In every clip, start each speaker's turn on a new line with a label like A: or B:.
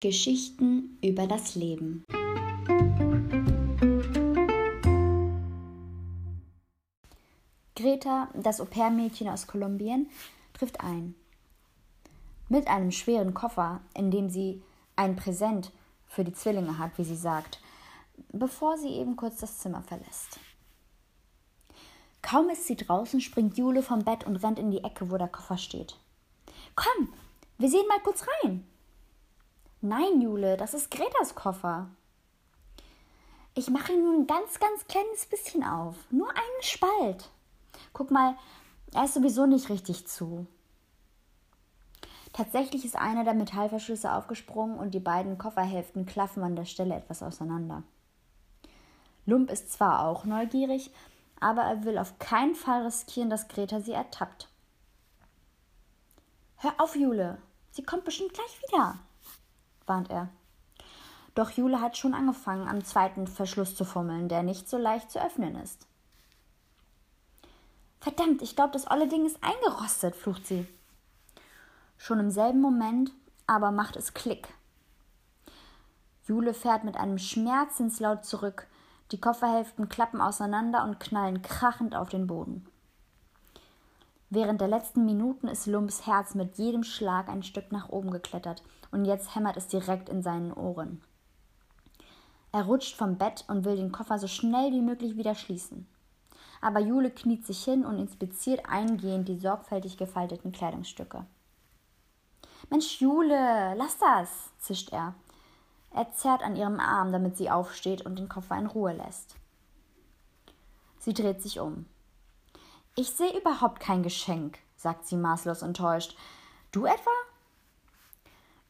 A: Geschichten über das Leben. Greta, das Au-pair-Mädchen aus Kolumbien, trifft ein. Mit einem schweren Koffer, in dem sie ein Präsent für die Zwillinge hat, wie sie sagt, bevor sie eben kurz das Zimmer verlässt. Kaum ist sie draußen, springt Jule vom Bett und rennt in die Ecke, wo der Koffer steht. Komm, wir sehen mal kurz rein, Nein, Jule, das ist Gretas Koffer. Ich mache ihn nur ein ganz, ganz kleines bisschen auf. Nur einen Spalt. Guck mal, er ist sowieso nicht richtig zu. Tatsächlich ist einer der Metallverschlüsse aufgesprungen und die beiden Kofferhälften klaffen an der Stelle etwas auseinander. Lump ist zwar auch neugierig, aber er will auf keinen Fall riskieren, dass Greta sie ertappt. Hör auf, Jule, sie kommt bestimmt gleich wieder warnt er. Doch Jule hat schon angefangen, am zweiten Verschluss zu fummeln, der nicht so leicht zu öffnen ist. Verdammt, ich glaube, das olle Ding ist eingerostet, flucht sie. Schon im selben Moment aber macht es Klick. Jule fährt mit einem Schmerzenslaut zurück, die Kofferhälften klappen auseinander und knallen krachend auf den Boden. Während der letzten Minuten ist Lumps Herz mit jedem Schlag ein Stück nach oben geklettert und jetzt hämmert es direkt in seinen Ohren. Er rutscht vom Bett und will den Koffer so schnell wie möglich wieder schließen. Aber Jule kniet sich hin und inspiziert eingehend die sorgfältig gefalteten Kleidungsstücke. Mensch, Jule, lass das, zischt er. Er zerrt an ihrem Arm, damit sie aufsteht und den Koffer in Ruhe lässt. Sie dreht sich um. Ich sehe überhaupt kein Geschenk, sagt sie maßlos enttäuscht. Du etwa?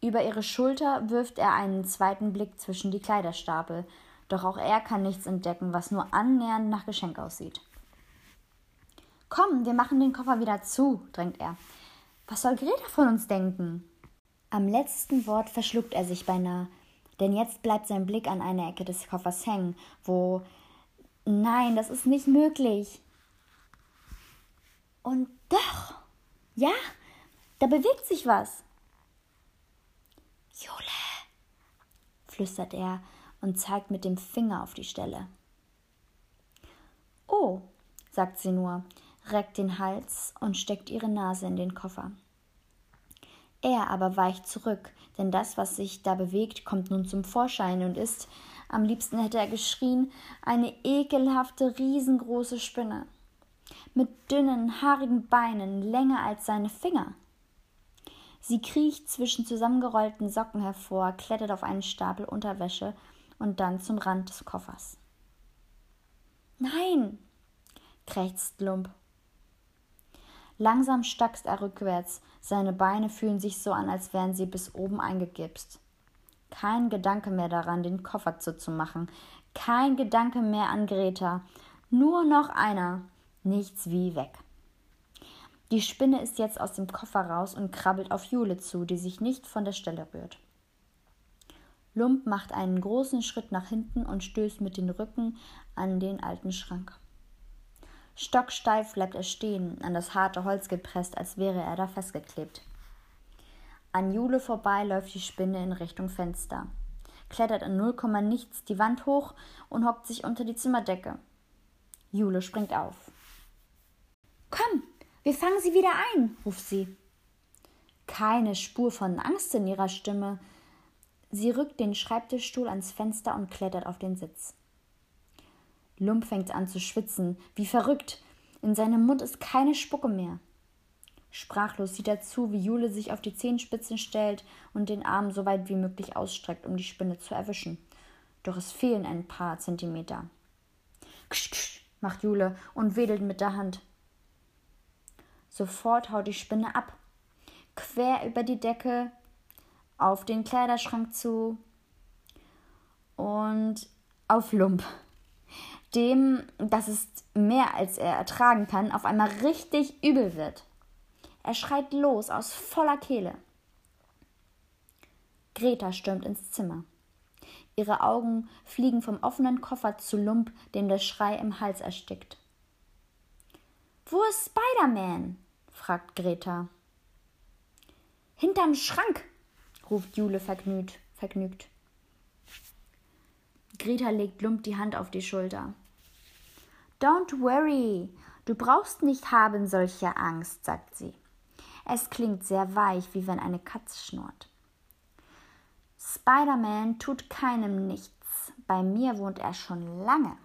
A: Über ihre Schulter wirft er einen zweiten Blick zwischen die Kleiderstapel, doch auch er kann nichts entdecken, was nur annähernd nach Geschenk aussieht. Komm, wir machen den Koffer wieder zu, drängt er. Was soll Greta von uns denken? Am letzten Wort verschluckt er sich beinahe, denn jetzt bleibt sein Blick an einer Ecke des Koffers hängen, wo Nein, das ist nicht möglich. Und doch, ja, da bewegt sich was. Jule, flüstert er und zeigt mit dem Finger auf die Stelle. Oh, sagt sie nur, reckt den Hals und steckt ihre Nase in den Koffer. Er aber weicht zurück, denn das, was sich da bewegt, kommt nun zum Vorschein und ist, am liebsten hätte er geschrien, eine ekelhafte, riesengroße Spinne mit dünnen, haarigen Beinen, länger als seine Finger. Sie kriecht zwischen zusammengerollten Socken hervor, klettert auf einen Stapel Unterwäsche und dann zum Rand des Koffers. Nein, krächzt Lump. Langsam stackst er rückwärts, seine Beine fühlen sich so an, als wären sie bis oben eingegipst. Kein Gedanke mehr daran, den Koffer zuzumachen, kein Gedanke mehr an Greta, nur noch einer, nichts wie weg. Die Spinne ist jetzt aus dem Koffer raus und krabbelt auf Jule zu, die sich nicht von der Stelle rührt. Lump macht einen großen Schritt nach hinten und stößt mit dem Rücken an den alten Schrank. Stocksteif bleibt er stehen, an das harte Holz gepresst, als wäre er da festgeklebt. An Jule vorbei läuft die Spinne in Richtung Fenster, klettert null Komma nichts die Wand hoch und hockt sich unter die Zimmerdecke. Jule springt auf. Komm, wir fangen sie wieder ein, ruft sie. Keine Spur von Angst in ihrer Stimme. Sie rückt den Schreibtischstuhl ans Fenster und klettert auf den Sitz. Lump fängt an zu schwitzen, wie verrückt. In seinem Mund ist keine Spucke mehr. Sprachlos sieht er zu, wie Jule sich auf die Zehenspitzen stellt und den Arm so weit wie möglich ausstreckt, um die Spinne zu erwischen. Doch es fehlen ein paar Zentimeter. Ksch, ksch, macht Jule und wedelt mit der Hand. Sofort haut die Spinne ab. Quer über die Decke, auf den Kleiderschrank zu und auf Lump. Dem, das ist mehr als er ertragen kann, auf einmal richtig übel wird. Er schreit los aus voller Kehle. Greta stürmt ins Zimmer. Ihre Augen fliegen vom offenen Koffer zu Lump, dem der Schrei im Hals erstickt. Wo ist Spider-Man? Fragt Greta. Hinterm Schrank, ruft Jule vergnügt. vergnügt. Greta legt Lump die Hand auf die Schulter. Don't worry, du brauchst nicht haben solche Angst, sagt sie. Es klingt sehr weich, wie wenn eine Katze schnurrt. Spider-Man tut keinem nichts. Bei mir wohnt er schon lange.